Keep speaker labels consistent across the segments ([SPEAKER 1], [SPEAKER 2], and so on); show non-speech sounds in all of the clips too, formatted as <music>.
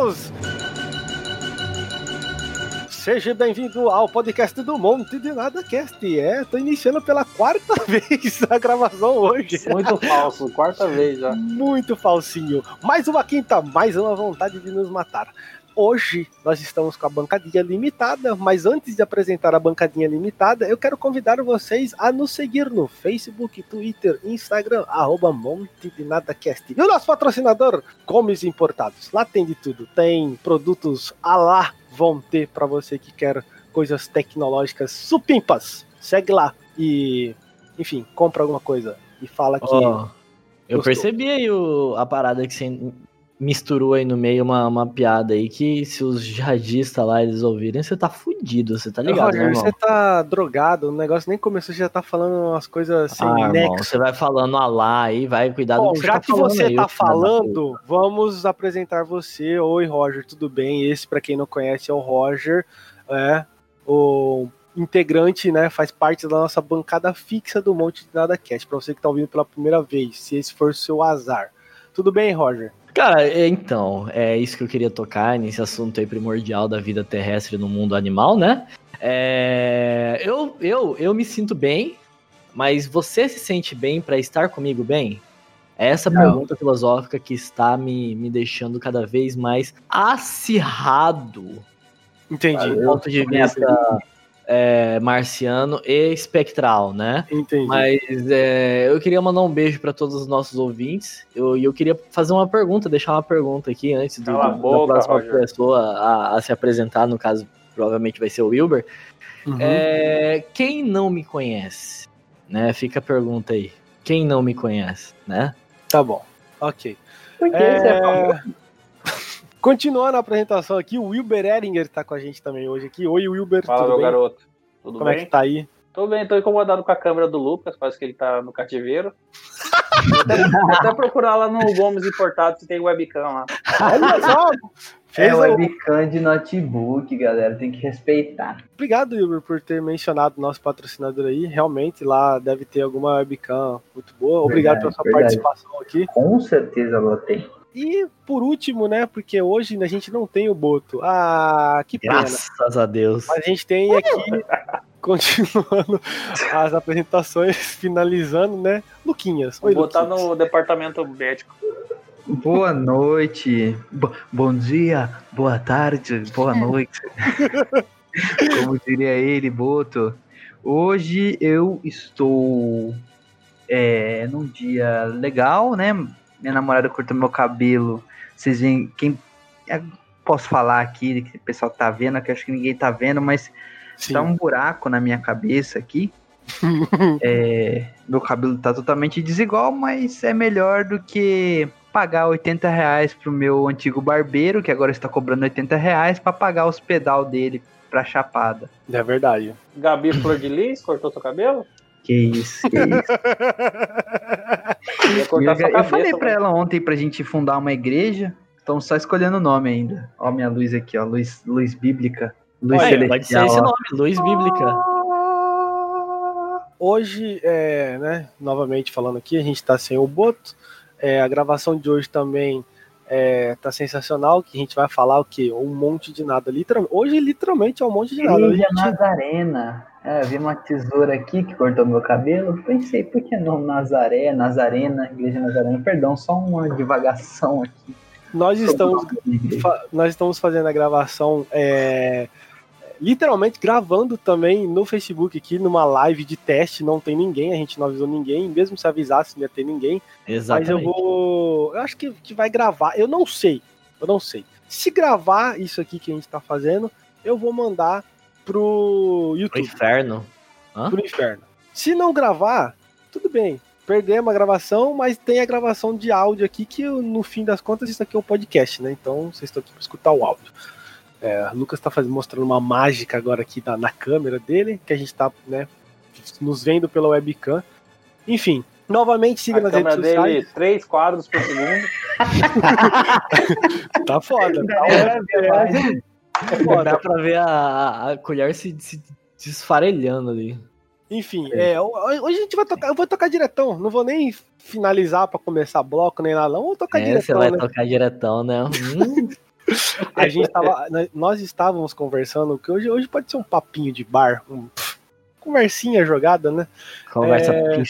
[SPEAKER 1] amigos! Seja bem-vindo ao podcast do Monte de Nada Cast. É, tô iniciando pela quarta <laughs> vez a gravação hoje.
[SPEAKER 2] Muito falso, quarta vez já.
[SPEAKER 1] Muito falsinho. Mais uma quinta, mais uma vontade de nos matar. Hoje nós estamos com a bancadinha limitada, mas antes de apresentar a bancadinha limitada, eu quero convidar vocês a nos seguir no Facebook, Twitter, Instagram, arroba Monte de. E o nosso patrocinador, Comes Importados. Lá tem de tudo. Tem produtos a lá vão ter para você que quer coisas tecnológicas supimpas. Segue lá e, enfim, compra alguma coisa e fala que.
[SPEAKER 3] Oh, eu percebi aí o, a parada que você misturou aí no meio uma, uma piada aí que se os jihadistas lá eles ouvirem, você tá fudido, você tá ligado,
[SPEAKER 1] Roger,
[SPEAKER 3] né,
[SPEAKER 1] você tá drogado, o negócio nem começou, você já tá falando umas coisas sem
[SPEAKER 3] ah,
[SPEAKER 1] nexo.
[SPEAKER 3] Você vai falando alá aí, vai cuidar
[SPEAKER 1] Bom,
[SPEAKER 3] que você
[SPEAKER 1] já
[SPEAKER 3] tá
[SPEAKER 1] que
[SPEAKER 3] falando
[SPEAKER 1] você
[SPEAKER 3] aí,
[SPEAKER 1] tá falando, vamos apresentar você. Oi, Roger, tudo bem? Esse, para quem não conhece, é o Roger, é o integrante, né? Faz parte da nossa bancada fixa do Monte de Nada Cast. Para você que tá ouvindo pela primeira vez, se esse for o seu azar. Tudo bem, Roger?
[SPEAKER 3] Cara, é, então, é isso que eu queria tocar nesse assunto aí primordial da vida terrestre no mundo animal, né? É, eu, eu, eu me sinto bem, mas você se sente bem para estar comigo bem? É essa
[SPEAKER 2] Não.
[SPEAKER 3] pergunta filosófica que está me, me deixando cada vez mais acirrado
[SPEAKER 1] Entendi.
[SPEAKER 3] do ponto de vista é, marciano e espectral, né?
[SPEAKER 1] Entendi.
[SPEAKER 3] Mas é, eu queria mandar um beijo para todos os nossos ouvintes. Eu, e eu queria fazer uma pergunta, deixar uma pergunta aqui antes do,
[SPEAKER 2] Cala a
[SPEAKER 3] da
[SPEAKER 2] boca,
[SPEAKER 3] próxima
[SPEAKER 2] Roger.
[SPEAKER 3] pessoa a, a se apresentar. No caso, provavelmente vai ser o Wilber.
[SPEAKER 1] Uhum.
[SPEAKER 3] É, quem não me conhece, né? Fica a pergunta aí. Quem não me conhece, né?
[SPEAKER 1] Tá bom. Ok.
[SPEAKER 2] Por que
[SPEAKER 1] É,
[SPEAKER 2] você é famoso?
[SPEAKER 1] Continuando a apresentação aqui, o Wilber Eringer tá com a gente também hoje aqui. Oi, Wilber,
[SPEAKER 2] Fala,
[SPEAKER 1] tudo
[SPEAKER 2] meu
[SPEAKER 1] bem?
[SPEAKER 2] garoto. Tudo
[SPEAKER 1] Como é
[SPEAKER 2] bem?
[SPEAKER 1] que tá aí?
[SPEAKER 2] Tô bem, tô incomodado com a câmera do Lucas, parece que ele tá no cativeiro. Vou até, vou até procurar lá no Gomes Importado se tem webcam lá.
[SPEAKER 1] Olha só! Fez
[SPEAKER 4] É
[SPEAKER 1] o-
[SPEAKER 4] webcam de notebook, galera. Tem que respeitar.
[SPEAKER 1] Obrigado, Wilber, por ter mencionado o nosso patrocinador aí. Realmente lá deve ter alguma webcam muito boa. Obrigado
[SPEAKER 4] Verdade,
[SPEAKER 1] pela sua
[SPEAKER 4] verdade.
[SPEAKER 1] participação aqui.
[SPEAKER 4] Com certeza ela tem.
[SPEAKER 1] E por último, né? Porque hoje a gente não tem o Boto. Ah, que pena.
[SPEAKER 3] Graças a Deus.
[SPEAKER 1] Mas a gente tem aqui, <laughs> continuando as apresentações, finalizando, né? Luquinhas.
[SPEAKER 2] Vou
[SPEAKER 1] Oi,
[SPEAKER 2] botar
[SPEAKER 1] Luquinhas.
[SPEAKER 2] no departamento médico.
[SPEAKER 4] Boa noite. Bo- bom dia, boa tarde, boa noite. <laughs> Como diria ele, Boto. Hoje eu estou é, num dia legal, né? Minha namorada cortou meu cabelo. Vocês veem quem. é, Posso falar aqui que o pessoal tá vendo, que acho que ninguém tá vendo, mas
[SPEAKER 1] Sim.
[SPEAKER 4] Tá um buraco na minha cabeça aqui. <laughs> É, meu cabelo tá totalmente desigual, mas é melhor do que pagar 80 reais pro meu antigo barbeiro, que agora está cobrando 80 reais, pra pagar os pedal dele pra chapada.
[SPEAKER 1] É verdade.
[SPEAKER 2] Gabi Flor de Lis cortou seu cabelo?
[SPEAKER 4] Que isso, que isso. <laughs> Eu, eu falei pra
[SPEAKER 2] mano.
[SPEAKER 4] ela ontem pra gente fundar uma igreja. Estamos só escolhendo o nome ainda. Ó, minha luz aqui, ó. Luz, luz bíblica. Luz
[SPEAKER 3] Olha, pode ser
[SPEAKER 4] celestial.
[SPEAKER 3] esse
[SPEAKER 4] ó.
[SPEAKER 3] nome, Luz Bíblica.
[SPEAKER 1] Hoje, é, né, novamente falando aqui, a gente tá sem o Boto. É, a gravação de hoje também é, tá sensacional, que a gente vai falar o quê? Um monte de nada. Literal, hoje, literalmente, é um monte de nada.
[SPEAKER 4] Igreja
[SPEAKER 1] gente-
[SPEAKER 4] Nazarena. É, eu vi uma tesoura aqui que cortou meu cabelo. Pensei, por que não Nazaré, Nazarena, Igreja Nazarena? Perdão, só uma divagação aqui.
[SPEAKER 1] nós estamos fa- nós estamos fazendo a gravação é, literalmente gravando também no Facebook aqui numa live de teste, não tem ninguém, a gente não avisou ninguém, mesmo se avisasse não ia ter ninguém,
[SPEAKER 3] Exatamente.
[SPEAKER 1] mas eu vou, eu acho que, que vai gravar, eu não sei, eu não sei. Se gravar isso aqui que a gente tá fazendo, eu vou mandar pro
[SPEAKER 3] Pro
[SPEAKER 1] YouTube,
[SPEAKER 3] inferno. Hã?
[SPEAKER 1] pro inferno. Se não gravar, tudo bem. Perdemos a gravação, mas tem a gravação de áudio aqui, que no fim das contas isso aqui é um podcast, né? Então vocês estão aqui para escutar o áudio. É, o Lucas está mostrando uma mágica agora aqui na, na câmera dele, que a gente está né, nos vendo pela webcam. Enfim, novamente siga
[SPEAKER 2] A
[SPEAKER 1] nas
[SPEAKER 2] câmera
[SPEAKER 1] redes
[SPEAKER 2] dele,
[SPEAKER 1] sociais.
[SPEAKER 2] três quadros por segundo. <laughs>
[SPEAKER 1] Tá foda. Tá
[SPEAKER 3] Dá
[SPEAKER 1] foda.
[SPEAKER 3] pra ver a, a- colher se, se desfarelhando ali.
[SPEAKER 1] Enfim, é, hoje a gente vai tocar, eu vou tocar diretão, não vou nem finalizar para começar bloco nem nada, não, vou tocar
[SPEAKER 3] É, você
[SPEAKER 1] diretão,
[SPEAKER 3] vai
[SPEAKER 1] né?
[SPEAKER 3] tocar diretão, né? Hum, <laughs>
[SPEAKER 1] A gente tava, <laughs> nós estávamos conversando, que hoje, hoje pode ser um papinho de bar, um, pff, conversinha jogada, né?
[SPEAKER 3] Conversa
[SPEAKER 1] É.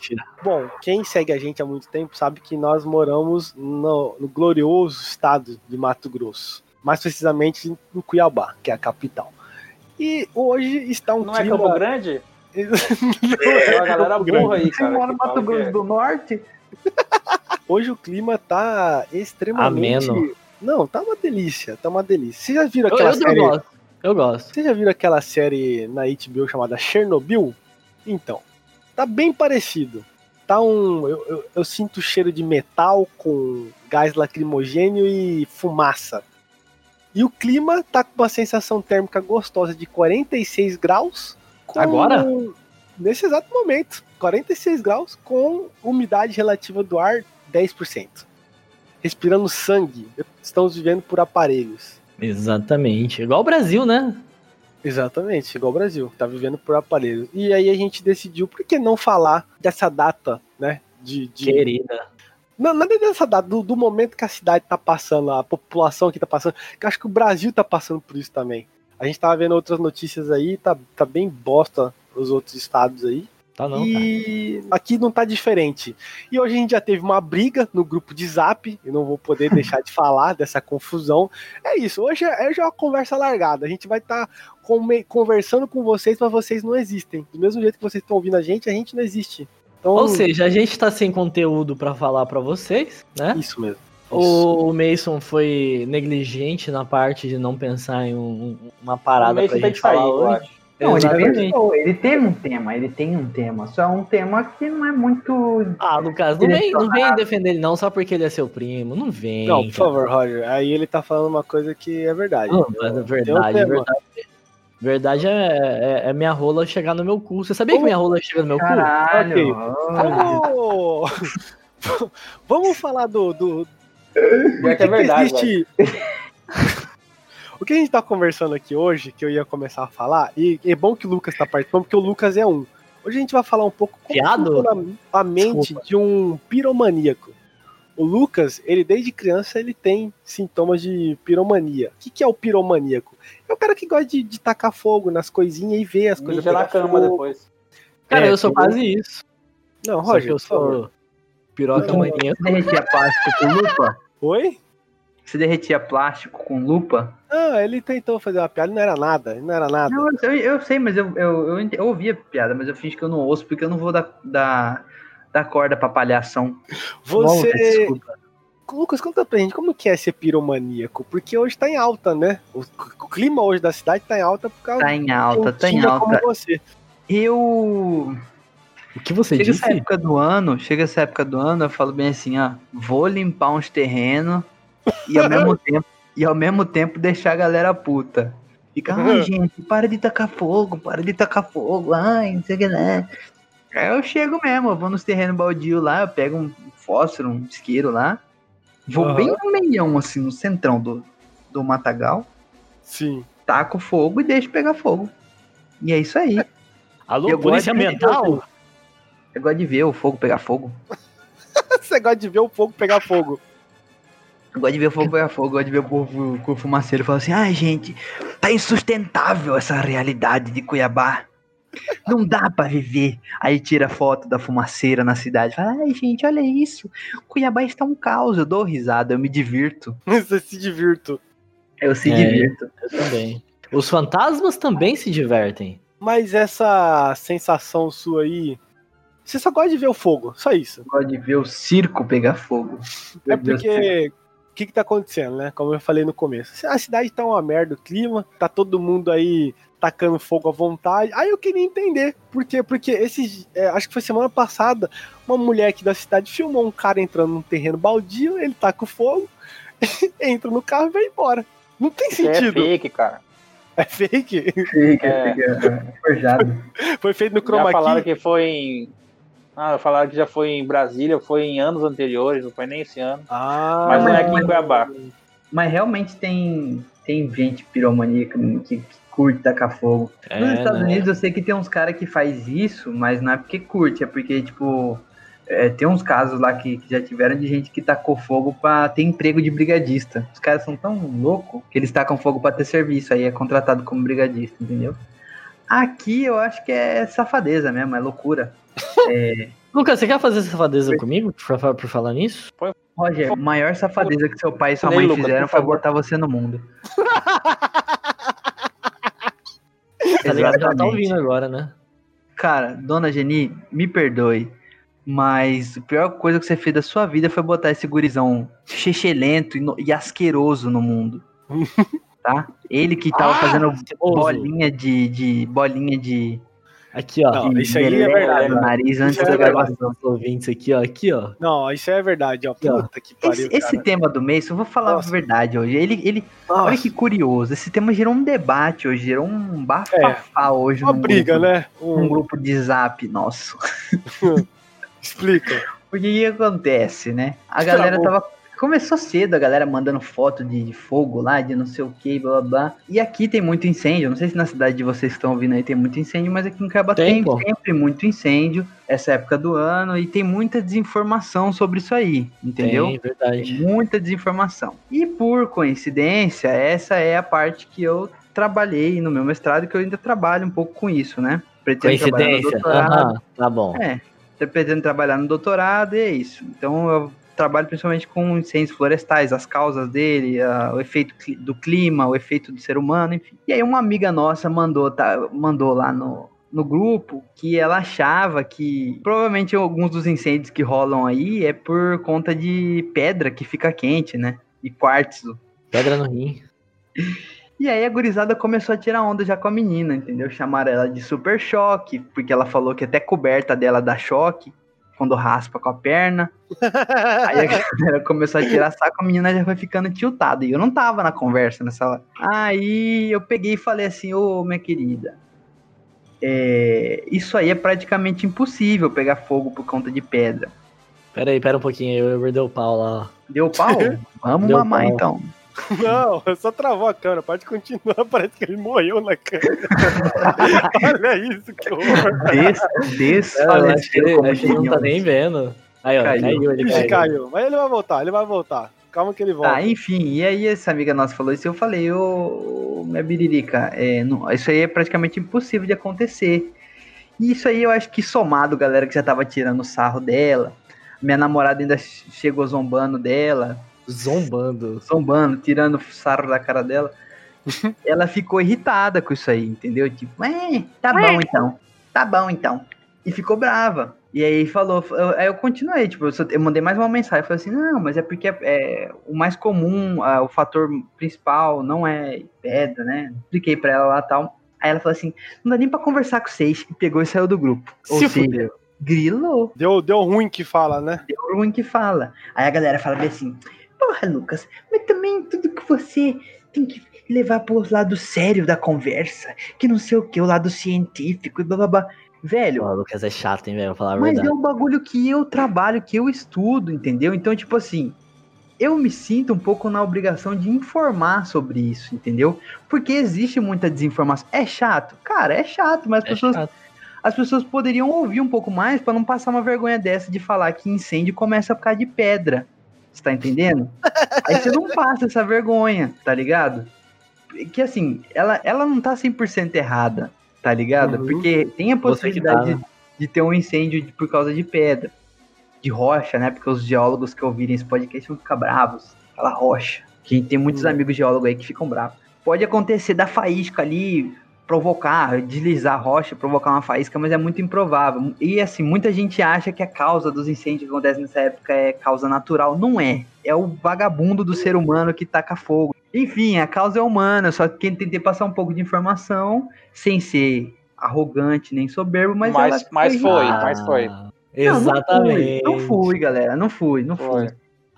[SPEAKER 1] Bom, quem segue a gente há muito tempo sabe que nós moramos no, no glorioso estado de Mato Grosso. Mais precisamente em Cuiabá, que é a capital. E hoje está um
[SPEAKER 2] Não é
[SPEAKER 1] clima...
[SPEAKER 2] Campo Grande? <laughs>
[SPEAKER 1] É,
[SPEAKER 2] uma galera burra aí,
[SPEAKER 4] Você
[SPEAKER 2] cara.
[SPEAKER 4] mora
[SPEAKER 2] que
[SPEAKER 4] no Mato Grosso
[SPEAKER 2] é.
[SPEAKER 4] do Norte?
[SPEAKER 1] Hoje o clima tá extremamente...
[SPEAKER 3] Ameno.
[SPEAKER 1] Não, tá uma delícia, tá uma delícia. Vocês já
[SPEAKER 3] Eu,
[SPEAKER 1] aquela
[SPEAKER 3] eu, eu
[SPEAKER 1] série...
[SPEAKER 3] gosto. Eu gosto.
[SPEAKER 1] Vocês já viram aquela série na HBO chamada Chernobyl? Então, tá bem parecido. Tá um. Eu, eu, eu sinto cheiro de metal com gás lacrimogênio e fumaça. E o clima tá com uma sensação térmica gostosa de 46 graus. com-
[SPEAKER 3] Agora?
[SPEAKER 1] Nesse exato momento. 46 graus com umidade relativa do ar 10%. Respirando sangue. Estamos vivendo por aparelhos.
[SPEAKER 3] Exatamente. Igual o Brasil, né?
[SPEAKER 1] Exatamente, igual o Brasil, tá vivendo por aparelhos. E aí a gente decidiu, por que não falar dessa data, né? De, de...
[SPEAKER 3] Querida.
[SPEAKER 1] Não, nada dessa data, do, do momento que a cidade tá passando, a população aqui tá passando, que eu acho que o Brasil tá passando por isso também. A gente tava vendo outras notícias aí, tá, tá bem bosta os outros estados aí.
[SPEAKER 3] Tá não, cara.
[SPEAKER 1] e aqui não tá diferente. E hoje a gente já teve uma briga no grupo de zap, e não vou poder <laughs> deixar de falar dessa confusão. É isso, hoje é, hoje é uma conversa largada. A gente vai estar conversando com vocês, mas vocês não existem. Do mesmo jeito que vocês estão ouvindo a gente, a gente não existe. Então,
[SPEAKER 3] Ou seja, a gente tá sem conteúdo pra falar pra vocês, né?
[SPEAKER 1] isso mesmo. Isso.
[SPEAKER 3] O Mason foi negligente na parte de não pensar em um- uma parada pra
[SPEAKER 2] tem
[SPEAKER 3] gente
[SPEAKER 2] sair,
[SPEAKER 3] falar
[SPEAKER 2] eu
[SPEAKER 3] hoje.
[SPEAKER 4] Não, ele pensou, ele tem um tema, ele tem um tema. Só é um tema que não é muito.
[SPEAKER 3] Ah, Lucas, não vem, não vem defender ele não só porque ele é seu primo. Não vem.
[SPEAKER 1] Não, por favor, Roger. Aí ele tá falando uma coisa que é verdade.
[SPEAKER 3] Não, mas é verdade,
[SPEAKER 1] um tema.
[SPEAKER 3] verdade. Verdade é, é, é minha rola chegar no meu cu. Você sabia que minha rola chega no meu cu?
[SPEAKER 4] Caralho.
[SPEAKER 1] Vamos, <laughs> Vamos falar do, do,
[SPEAKER 2] Pior que é verdade, velho.
[SPEAKER 1] existe... o que a gente tá conversando aqui hoje, que eu ia começar a falar, e é bom que o Lucas tá participando, porque o Lucas é um. Hoje a gente vai falar um pouco como a mente
[SPEAKER 3] Desculpa.
[SPEAKER 1] de um piromaníaco. O Lucas, ele desde criança, ele tem sintomas de piromania. O que, que é o piromaníaco? É o cara que gosta de, de tacar fogo nas coisinhas e ver as coisas
[SPEAKER 2] Mija na cama
[SPEAKER 1] fogo.
[SPEAKER 2] depois.
[SPEAKER 3] Cara,
[SPEAKER 1] É,
[SPEAKER 3] eu sou quase isso.
[SPEAKER 1] Não,
[SPEAKER 3] Só que
[SPEAKER 1] Roger,
[SPEAKER 3] eu sou piroca
[SPEAKER 1] Não,
[SPEAKER 3] maninha.
[SPEAKER 4] Você derretia plástico com lupa?
[SPEAKER 1] Oi?
[SPEAKER 4] Você derretia plástico com lupa?
[SPEAKER 1] Ah, ele tentou fazer uma piada, não era nada, não era nada.
[SPEAKER 4] Não, eu, eu sei, mas eu, eu, eu, eu ouvi a piada, mas eu fingi que eu não ouço, porque eu não vou dar, dar, dar corda pra palhação.
[SPEAKER 1] Você.
[SPEAKER 4] Desculpa.
[SPEAKER 1] Lucas, conta pra gente como que é ser piromaníaco, porque hoje tá em alta, né? O, clima hoje da cidade tá em alta por causa
[SPEAKER 4] Tá em alta, tá em alta.
[SPEAKER 1] você.
[SPEAKER 4] Eu.
[SPEAKER 3] O que você
[SPEAKER 4] Chega essa
[SPEAKER 3] disse?
[SPEAKER 4] época do ano, chega essa época do ano, eu falo bem assim, ó, vou limpar uns terrenos e ao mesmo tempo e ao mesmo tempo deixar a galera puta. Fica, ai gente, para de tacar fogo, para de tacar fogo, ai, não sei o que né. Aí eu chego mesmo, eu vou nos terrenos baldios lá, eu pego um fósforo, um isqueiro lá, vou
[SPEAKER 1] Aham.
[SPEAKER 4] bem no meião, assim, no centrão do, do matagal,
[SPEAKER 1] Sim.
[SPEAKER 4] taco fogo e deixo pegar fogo. E é isso aí.
[SPEAKER 3] Alô,
[SPEAKER 4] Eu
[SPEAKER 3] polícia ambiental?
[SPEAKER 4] Eu gosto de ver o fogo pegar fogo. <laughs>
[SPEAKER 1] Você gosta de ver o fogo pegar fogo.
[SPEAKER 4] Eu gosto de ver o fogo pegar fogo, eu gosto de ver o povo com o fumaceiro falando assim, ai gente, tá insustentável essa realidade de Cuiabá. Não dá pra viver. Aí tira foto da fumaceira na cidade. Fala, ai gente, olha isso. Cuiabá está um caos. Eu dou risada, eu me divirto. <laughs>
[SPEAKER 1] Você se divirto.
[SPEAKER 4] Eu se
[SPEAKER 3] É.
[SPEAKER 4] divirto.
[SPEAKER 3] Eu também. Os fantasmas também se divertem.
[SPEAKER 1] Mas essa sensação sua aí. Você só gosta de ver o fogo, só isso.
[SPEAKER 4] Eu gosto de ver o circo pegar fogo.
[SPEAKER 1] É porque. O que, que tá acontecendo, né? Como eu falei no começo. A cidade tá uma merda, o clima, tá todo mundo aí tacando fogo à vontade. Aí eu queria entender. Por quê? Porque esses. é, acho que foi semana passada, uma mulher aqui da cidade filmou um cara entrando num terreno baldio, ele taca o fogo, <laughs> entra no carro e vai embora. Não tem
[SPEAKER 2] é
[SPEAKER 1] sentido.
[SPEAKER 2] fake, cara.
[SPEAKER 1] É fake?
[SPEAKER 4] Fica,
[SPEAKER 2] É.
[SPEAKER 4] fica forjado.
[SPEAKER 1] Foi feito no
[SPEAKER 2] Já
[SPEAKER 1] chroma
[SPEAKER 2] falaram
[SPEAKER 1] key.
[SPEAKER 2] que foi em. Ah, falaram que já foi em Brasília, foi em anos anteriores, não foi nem esse ano.
[SPEAKER 1] Ah,
[SPEAKER 2] Mas não é aqui em Cuiabá.
[SPEAKER 4] Mas realmente tem, tem gente piromaníaca que, que curte tacar fogo. Nos
[SPEAKER 3] É,
[SPEAKER 4] Estados
[SPEAKER 3] né?
[SPEAKER 4] Unidos eu sei que tem uns caras que faz isso, mas não é porque curte, é porque, tipo, é, tem uns casos lá que, que já tiveram de gente que tacou fogo pra ter emprego de brigadista. Os caras são tão loucos que eles tacam fogo pra ter serviço, aí é contratado como brigadista, entendeu? Aqui eu acho que é safadeza mesmo, é loucura. É, <laughs>
[SPEAKER 3] Lucas, você quer fazer safadeza comigo por, por falar nisso?
[SPEAKER 4] Roger, maior safadeza que seu pai e sua mãe
[SPEAKER 2] Lucas,
[SPEAKER 4] fizeram foi botar você no mundo.
[SPEAKER 3] Tá ligado? Já tá ouvindo agora, né?
[SPEAKER 4] Cara, dona Geni, me perdoe, mas a pior coisa que você fez da sua vida foi botar esse gurizão chechelento e, no- e asqueroso no mundo. <laughs> tá? Ele que tava
[SPEAKER 1] Ah,
[SPEAKER 4] fazendo bolinha de, de bolinha de,
[SPEAKER 3] Aqui, ó.
[SPEAKER 1] Não, isso aí é verdade.
[SPEAKER 4] no nariz antes da
[SPEAKER 1] é
[SPEAKER 4] gravação.
[SPEAKER 3] Os ouvintes aqui, ó. Aqui, ó.
[SPEAKER 1] Não, isso é verdade, ó.
[SPEAKER 3] ó.
[SPEAKER 1] Puta que pariu.
[SPEAKER 4] Esse, esse tema do mês, eu vou falar
[SPEAKER 1] Nossa.
[SPEAKER 4] a verdade hoje. Ele, ele, olha que curioso. Esse tema gerou um debate hoje, gerou um bafafá hoje.
[SPEAKER 1] uma briga,
[SPEAKER 4] grupo,
[SPEAKER 1] né?
[SPEAKER 4] Um
[SPEAKER 1] Um,
[SPEAKER 4] grupo de zap nosso. <laughs>
[SPEAKER 1] explica.
[SPEAKER 4] Porque <laughs> o que acontece, né? A
[SPEAKER 1] Travou.
[SPEAKER 4] galera tava. Começou cedo a galera mandando foto de, de fogo lá, de não sei o que, blá blá blá. E aqui tem muito incêndio. Não sei se na cidade de vocês estão ouvindo aí tem muito incêndio, mas aqui em Caba
[SPEAKER 3] Tem,
[SPEAKER 4] tem, sempre muito incêndio, essa época do ano, e tem muita desinformação sobre isso aí, entendeu?
[SPEAKER 3] Tem, verdade.
[SPEAKER 4] Muita desinformação. E por coincidência, essa é a parte que eu trabalhei no meu mestrado, que eu ainda trabalho um pouco com isso, né? Pretendo trabalhar no
[SPEAKER 3] Coincidência?
[SPEAKER 4] doutorado.
[SPEAKER 3] Aham, tá bom.
[SPEAKER 4] É, tô pretendendo trabalhar no doutorado e é isso. Então eu trabalho principalmente com incêndios florestais, as causas dele, a- o efeito do clima, o efeito do ser humano, enfim. E aí uma amiga nossa mandou, tá, mandou lá no, no grupo que ela achava que provavelmente alguns dos incêndios que rolam aí é por conta de pedra que fica quente, né? E quartzo.
[SPEAKER 3] Pedra no rim.
[SPEAKER 4] E aí a gurizada começou a tirar onda já com a menina, entendeu? Chamaram ela de super choque, porque ela falou que até coberta dela dá choque quando raspa com a perna. Aí a <laughs> galera começou a tirar saco, a menina já foi ficando tiltada. E eu não tava na conversa nessa hora. Aí eu peguei e falei assim, ô minha querida, é, isso aí é praticamente impossível pegar fogo por conta de pedra.
[SPEAKER 3] Pera aí, pera um pouquinho. Eu perdeu o pau lá.
[SPEAKER 4] Deu pau? <laughs> Vamos
[SPEAKER 3] Deu
[SPEAKER 4] mamar
[SPEAKER 3] pau.
[SPEAKER 4] então.
[SPEAKER 1] Não, só travou a câmera. Pode continuar. <laughs> Parece que ele morreu na câmera. <laughs> Olha isso, que horror.
[SPEAKER 4] Des, des,
[SPEAKER 3] É, eu acho que ele,
[SPEAKER 4] como
[SPEAKER 3] ele não tá nem vendo. Aí, ó,
[SPEAKER 4] Caiu.
[SPEAKER 3] caiu, ele caiu.
[SPEAKER 1] caiu. Mas ele vai voltar, ele vai voltar. Calma que ele volta.
[SPEAKER 4] Tá, enfim, e aí essa amiga nossa falou isso e eu falei, ô, minha biririca, é, não- isso aí é praticamente impossível de acontecer. E isso aí eu acho que somado, galera, que já tava tirando o sarro dela, minha namorada ainda ch- chegou zombando dela,
[SPEAKER 3] Zombando.
[SPEAKER 4] zombando, tirando o sarro da cara dela, <laughs> ela ficou irritada com isso aí, entendeu? Tipo, é, tá bom então, tá bom então. E ficou brava. E aí falou, eu- aí eu continuei, tipo, eu, só- eu mandei mais uma mensagem, falei assim, não, mas é porque é, é, o mais comum, o fator principal não é pedra, né? Expliquei pra ela lá e tal. Aí ela falou assim, não dá nem pra conversar com vocês, e pegou e saiu do grupo. Ou
[SPEAKER 3] Se
[SPEAKER 4] seja,
[SPEAKER 3] fudeu.
[SPEAKER 4] grilou,
[SPEAKER 1] Deu, deu ruim que fala, né?
[SPEAKER 4] deu ruim que fala. Aí a galera fala bem assim, porra, Lucas, mas também tudo que você tem que levar pro lado sério da conversa, que não sei o que, o lado científico e blá blá blá. Velho,
[SPEAKER 3] Pô, Lucas é chato, hein, velho? Falar a
[SPEAKER 4] mas
[SPEAKER 3] verdade.
[SPEAKER 4] é um bagulho que eu trabalho, que eu estudo, entendeu? Então, tipo assim, eu me sinto um pouco na obrigação de informar sobre isso, entendeu? Porque existe muita desinformação. É chato? Cara, é chato, mas as
[SPEAKER 3] É
[SPEAKER 4] pessoas,
[SPEAKER 3] chato.
[SPEAKER 4] as pessoas poderiam ouvir um pouco mais pra não passar uma vergonha dessa de falar que incêndio começa por causa de pedra. Você tá entendendo? Aí você não passa essa vergonha, tá ligado? Que assim, ela, ela não tá 100% errada, tá ligado?
[SPEAKER 3] Uhum.
[SPEAKER 4] Porque tem a
[SPEAKER 3] Você que tá,
[SPEAKER 4] possibilidade
[SPEAKER 3] né?
[SPEAKER 4] de, de ter um incêndio de- por causa de pedra, de rocha, né? Porque os geólogos que ouvirem esse podcast vão ficar bravos. Aquela rocha. Que tem muitos
[SPEAKER 3] Hum.
[SPEAKER 4] amigos geólogos aí que ficam bravos. Pode acontecer da faísca ali, provocar, deslizar a rocha, provocar uma faísca, mas é muito improvável. E assim, muita gente acha que a causa dos incêndios que acontecem nessa época é causa natural. Não é. É o vagabundo do ser humano que taca fogo. Enfim, a causa é humana, só que tentei passar um pouco de informação sem ser arrogante nem soberbo, mas
[SPEAKER 2] Mas-
[SPEAKER 4] ela
[SPEAKER 2] mas foi.
[SPEAKER 3] Ah,
[SPEAKER 2] mas foi.
[SPEAKER 3] Exatamente.
[SPEAKER 4] Não fui, não fui, galera, não fui, não fui.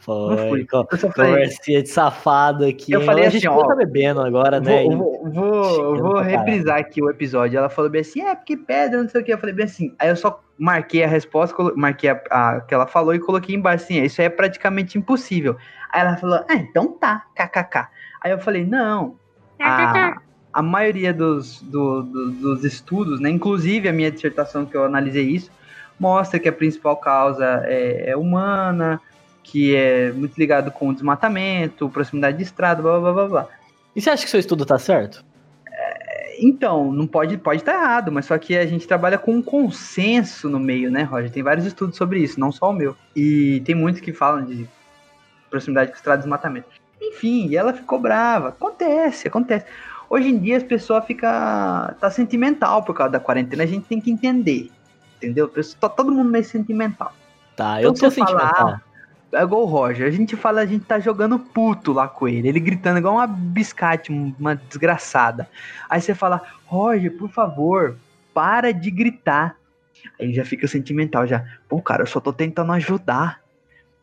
[SPEAKER 2] Foi.
[SPEAKER 4] Não fui. Eu só
[SPEAKER 3] Conversinha de safado aqui.
[SPEAKER 4] Eu
[SPEAKER 3] hein?
[SPEAKER 4] falei assim, ó,
[SPEAKER 3] tá bebendo agora, né?
[SPEAKER 4] Vou, vou, vou, vou
[SPEAKER 3] caralho.
[SPEAKER 4] reprisar aqui o episódio. Ela falou bem assim: é porque pedra, não sei o que. Eu falei bem assim. Aí eu só marquei a resposta, marquei a, a que ela falou e coloquei embaixo assim: isso aí é praticamente impossível. Aí ela falou: ah, então tá, kkk. Aí eu falei: não. A, a maioria dos, do- do- dos estudos, né, inclusive a minha dissertação que eu analisei isso, mostra que a principal causa é, é humana, que é muito ligado com o desmatamento, proximidade de estrada, blá blá blá blá.
[SPEAKER 3] E você acha que seu estudo tá certo?
[SPEAKER 4] Então, não pode pode estar errado, mas só que a gente trabalha com um consenso no meio, né, Roger? Tem vários estudos sobre isso, não só o meu. E tem muitos que falam de proximidade com estrada e desmatamento. Enfim, e ela ficou brava. Acontece, acontece. Hoje em dia as pessoas ficam. tá sentimental por causa da quarentena, a gente tem que entender. Entendeu? Tá todo mundo meio sentimental.
[SPEAKER 3] Tá,
[SPEAKER 4] Então
[SPEAKER 3] eu tô sentimental.
[SPEAKER 4] É igual o Roger. A gente fala, a gente tá jogando puto lá com ele. Ele gritando igual uma biscate, uma desgraçada. Aí você fala, Roger, por favor, para de gritar. Aí ele já fica sentimental, já. Pô, cara, eu só tô tentando ajudar.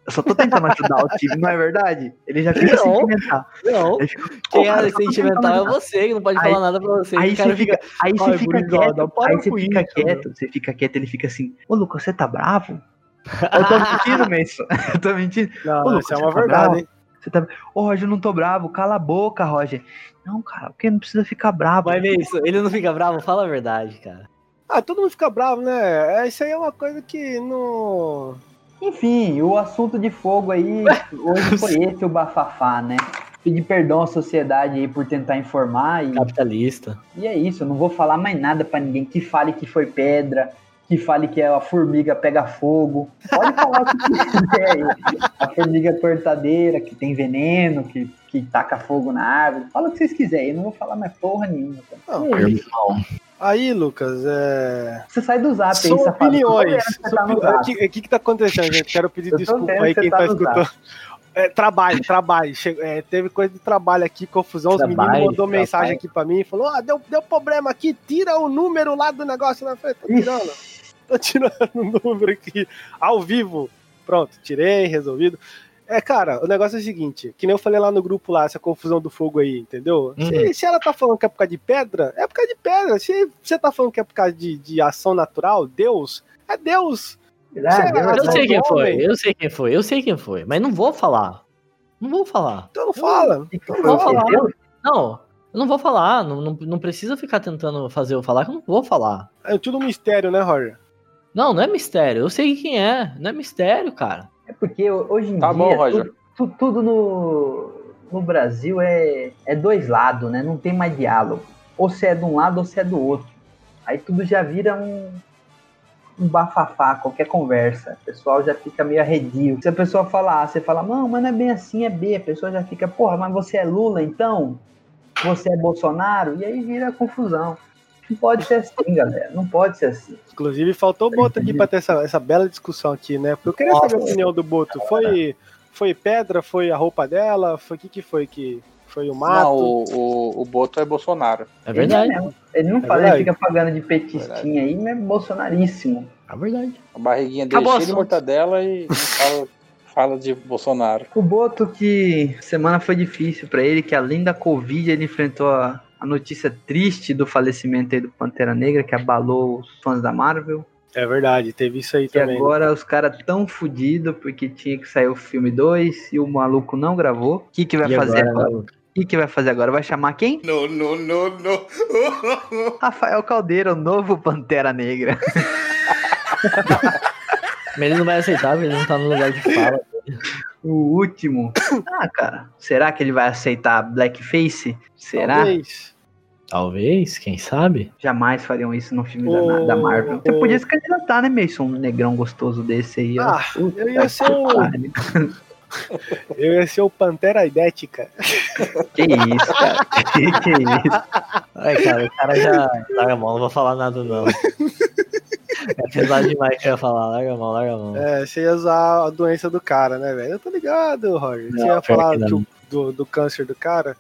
[SPEAKER 4] Eu só tô tentando ajudar o time, não é verdade? Ele já fica
[SPEAKER 3] Não.
[SPEAKER 4] sentimental.
[SPEAKER 3] Não,
[SPEAKER 4] fica, "Pô,
[SPEAKER 3] quem
[SPEAKER 4] cara,
[SPEAKER 3] é
[SPEAKER 4] só tô
[SPEAKER 3] sentimental é
[SPEAKER 4] ajudar."
[SPEAKER 3] você, que não pode
[SPEAKER 4] Aí-
[SPEAKER 3] falar nada pra você.
[SPEAKER 4] Aí
[SPEAKER 3] cara
[SPEAKER 4] você fica, aí você
[SPEAKER 3] "Ai,
[SPEAKER 4] fica quieto, aí você fica quieto, você fica quieto, ele fica assim, ô Lucas, você tá bravo? <laughs> Eu tô mentindo, Mason. <laughs> Eu tô mentindo.
[SPEAKER 1] Não,
[SPEAKER 4] Ô,
[SPEAKER 1] isso é
[SPEAKER 4] Lucas,
[SPEAKER 1] uma
[SPEAKER 4] você tá
[SPEAKER 1] verdade,
[SPEAKER 4] bravo?
[SPEAKER 1] hein?
[SPEAKER 4] Você tá. Ô, Roger, eu não tô bravo. Cala a boca, Roger. Não, cara, porque não precisa ficar bravo.
[SPEAKER 3] Mas é isso, ele não fica bravo? Fala a verdade, cara.
[SPEAKER 1] Ah, todo mundo fica bravo, né? É, Isso aí é uma coisa que não.
[SPEAKER 5] Enfim, o assunto de fogo aí, hoje foi <laughs> esse o bafafá, né? Pedir perdão à sociedade aí por tentar informar e,
[SPEAKER 3] Capitalista.
[SPEAKER 5] e é isso, eu não vou falar mais nada pra ninguém que fale que foi pedra, que fale que a formiga pega fogo. Pode falar o que quiser. A formiga cortadeira, que tem veneno, que, que taca fogo na árvore. Fala o que vocês quiserem, eu não vou falar mais porra nenhuma.
[SPEAKER 1] Não,
[SPEAKER 3] Irmão.
[SPEAKER 1] Aí, Lucas, é.
[SPEAKER 5] Você sai do zap aí,
[SPEAKER 1] São
[SPEAKER 5] safado.
[SPEAKER 1] opiniões.
[SPEAKER 5] Tá.
[SPEAKER 1] O que, que que tá acontecendo, gente? Quero pedir desculpa aí
[SPEAKER 5] que
[SPEAKER 1] quem tá
[SPEAKER 5] tá
[SPEAKER 1] escutando. É, trabalho, trabalho. É, teve coisa de trabalho aqui, confusão. Os
[SPEAKER 3] Trabalho,
[SPEAKER 1] meninos mandou
[SPEAKER 3] trabalho.
[SPEAKER 1] mensagem aqui pra mim e falou: Ah, deu, deu problema aqui, tira o número lá do negócio na frente. Tô tirando. Tô tirando o número aqui ao vivo. Pronto, tirei, resolvido. É, cara, o negócio é o seguinte, que nem eu falei lá no grupo lá, essa confusão do fogo aí, entendeu? Se,
[SPEAKER 3] Uhum.
[SPEAKER 1] se ela tá falando que é por causa de pedra, é por causa de pedra. Se você tá falando que é por causa de, de ação natural, Deus, é Deus.
[SPEAKER 5] Ah, Deus,
[SPEAKER 3] Eu
[SPEAKER 1] Mas
[SPEAKER 3] sei
[SPEAKER 1] é
[SPEAKER 3] quem foi,
[SPEAKER 1] homem.
[SPEAKER 3] eu sei quem foi, eu sei quem foi, mas não vou falar. Não vou falar.
[SPEAKER 1] Então não fala.
[SPEAKER 5] que
[SPEAKER 3] Não
[SPEAKER 5] foi?
[SPEAKER 3] vou falar.
[SPEAKER 5] Deus?
[SPEAKER 3] Não, eu não vou falar. Não, não, não precisa ficar tentando fazer eu falar, que eu não vou falar.
[SPEAKER 1] É tudo um mistério, né, Roger?
[SPEAKER 3] Não, não é mistério. Eu sei quem é. Não é mistério, cara.
[SPEAKER 5] É porque hoje em
[SPEAKER 2] Tá
[SPEAKER 5] dia
[SPEAKER 2] bom, Roger.
[SPEAKER 5] tudo, tu- tudo no, no Brasil é, é dois lados, né? Não tem mais diálogo. Ou você é de um lado ou você é do outro. Aí tudo já vira um, um bafafá, qualquer conversa. O pessoal já fica meio arredio. Se a pessoa falar A, você fala, não, mas não é bem assim, é B. A pessoa já fica, porra, mas você é Lula então? Você é Bolsonaro? E aí vira confusão. Não pode ser assim, galera. Não pode ser assim.
[SPEAKER 1] Inclusive, faltou o Boto aqui pra ter essa, essa bela discussão aqui, né? Porque eu queria saber a opinião do Boto. Foi, foi pedra? Foi a roupa dela? Foi o que, que foi? que Foi o mato?
[SPEAKER 2] Não, o, o, o Boto é Bolsonaro.
[SPEAKER 3] É verdade.
[SPEAKER 5] Ele, é. Ele não
[SPEAKER 1] É
[SPEAKER 5] fala, ele fica pagando de petisquinha aí, mas é bolsonaríssimo.
[SPEAKER 3] É verdade.
[SPEAKER 2] A barriguinha dele
[SPEAKER 3] Acabou o
[SPEAKER 2] cheia de mortadela e, e fala, fala de Bolsonaro.
[SPEAKER 4] O Boto que semana foi difícil pra ele, que além da Covid ele enfrentou a, a notícia triste do falecimento aí do Pantera Negra, que abalou os fãs da Marvel.
[SPEAKER 1] É verdade, teve isso aí
[SPEAKER 4] E
[SPEAKER 1] também.
[SPEAKER 4] agora os caras tão fudidos porque tinha que sair o filme 2 e o maluco não gravou. O que, que vai
[SPEAKER 3] E
[SPEAKER 4] fazer
[SPEAKER 3] agora,
[SPEAKER 4] agora?
[SPEAKER 3] né,
[SPEAKER 4] O que, que vai fazer agora? Vai chamar quem?
[SPEAKER 6] No, no, no, no. <laughs>
[SPEAKER 4] Rafael Caldeira, o novo Pantera Negra. <laughs>
[SPEAKER 3] Mas ele não vai aceitar, porque ele não tá no lugar de fala.
[SPEAKER 4] O último. <coughs> Ah, cara. Será que ele vai aceitar Blackface? Será?
[SPEAKER 1] Talvez.
[SPEAKER 3] Talvez, quem sabe?
[SPEAKER 4] Jamais fariam isso no filme
[SPEAKER 1] Ô,
[SPEAKER 4] da, Marvel. Você
[SPEAKER 1] ô.
[SPEAKER 4] podia se candidatar, né, Mason? Um negrão gostoso desse aí. ó.
[SPEAKER 1] Ah,
[SPEAKER 4] Puta
[SPEAKER 1] eu ia ser o, <laughs> eu ia ser o Pantera Idética. <laughs>
[SPEAKER 4] Que isso, cara. <laughs> que, que isso?
[SPEAKER 3] Ai, cara, o cara já. Larga a mão, não vou falar nada, não. É pesado demais que eu ia falar. Larga a mão, larga a mão.
[SPEAKER 1] É, você ia usar a doença do cara, né, velho? Eu tô ligado, Roger. Você
[SPEAKER 3] Não,
[SPEAKER 1] ia falar
[SPEAKER 3] que não.
[SPEAKER 1] que o- do, do câncer do cara.